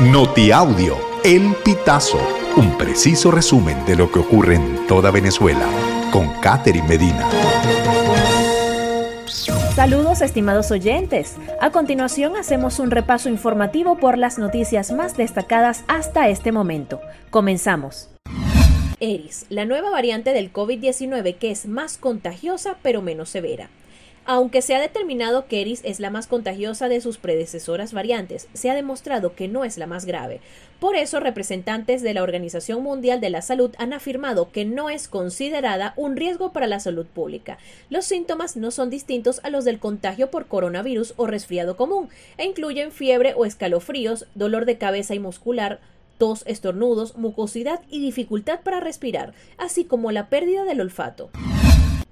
Notiaudio, El Pitazo, un preciso resumen de lo que ocurre en toda Venezuela, con Catherine Medina. Saludos estimados oyentes. A continuación hacemos un repaso informativo por las noticias más destacadas hasta este momento. Comenzamos. Eris, la nueva variante del COVID-19 que es más contagiosa pero menos severa. Aunque se ha determinado que Eris es la más contagiosa de sus predecesoras variantes, se ha demostrado que no es la más grave. Por eso, representantes de la Organización Mundial de la Salud han afirmado que no es considerada un riesgo para la salud pública. Los síntomas no son distintos a los del contagio por coronavirus o resfriado común, e incluyen fiebre o escalofríos, dolor de cabeza y muscular, tos, estornudos, mucosidad y dificultad para respirar, así como la pérdida del olfato.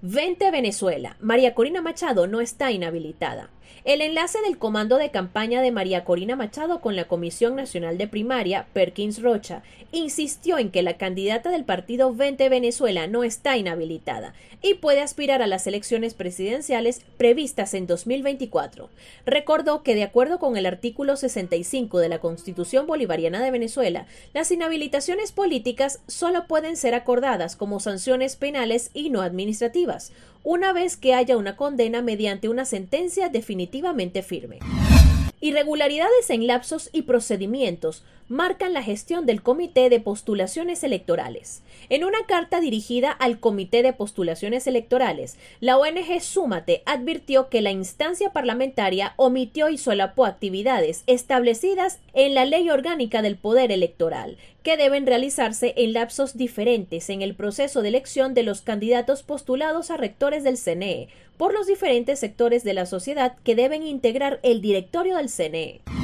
Vente Venezuela. María Corina Machado no está inhabilitada. El enlace del comando de campaña de María Corina Machado con la Comisión Nacional de Primaria, Perkins Rocha, insistió en que la candidata del partido 20 Venezuela no está inhabilitada y puede aspirar a las elecciones presidenciales previstas en 2024. Recordó que, de acuerdo con el artículo 65 de la Constitución Bolivariana de Venezuela, las inhabilitaciones políticas solo pueden ser acordadas como sanciones penales y no administrativas una vez que haya una condena mediante una sentencia definitivamente firme. Irregularidades en lapsos y procedimientos marcan la gestión del Comité de Postulaciones Electorales. En una carta dirigida al Comité de Postulaciones Electorales, la ONG Súmate advirtió que la instancia parlamentaria omitió y solapó actividades establecidas en la Ley Orgánica del Poder Electoral, que deben realizarse en lapsos diferentes en el proceso de elección de los candidatos postulados a rectores del CNE, por los diferentes sectores de la sociedad que deben integrar el directorio del CNE.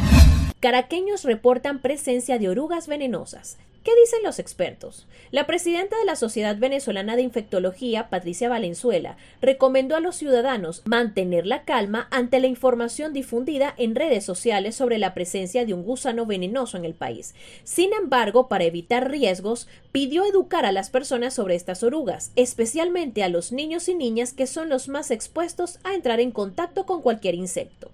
Caraqueños reportan presencia de orugas venenosas. ¿Qué dicen los expertos? La presidenta de la Sociedad Venezolana de Infectología, Patricia Valenzuela, recomendó a los ciudadanos mantener la calma ante la información difundida en redes sociales sobre la presencia de un gusano venenoso en el país. Sin embargo, para evitar riesgos, pidió educar a las personas sobre estas orugas, especialmente a los niños y niñas que son los más expuestos a entrar en contacto con cualquier insecto.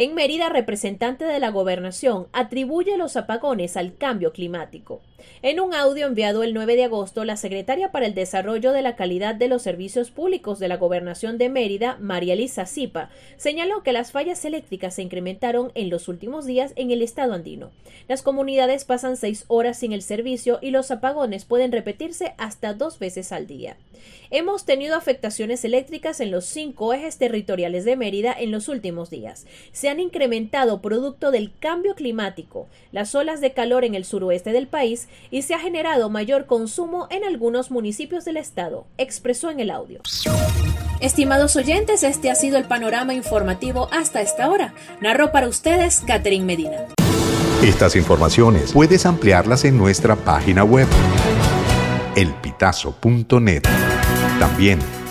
En Mérida, representante de la gobernación atribuye los apagones al cambio climático. En un audio enviado el 9 de agosto, la secretaria para el Desarrollo de la Calidad de los Servicios Públicos de la Gobernación de Mérida, María Elisa Zipa, señaló que las fallas eléctricas se incrementaron en los últimos días en el estado andino. Las comunidades pasan seis horas sin el servicio y los apagones pueden repetirse hasta dos veces al día. Hemos tenido afectaciones eléctricas en los cinco ejes territoriales de Mérida en los últimos días. Han incrementado producto del cambio climático, las olas de calor en el suroeste del país y se ha generado mayor consumo en algunos municipios del estado, expresó en el audio. Estimados oyentes, este ha sido el panorama informativo hasta esta hora. Narró para ustedes Catherine Medina. Estas informaciones puedes ampliarlas en nuestra página web elpitazo.net. También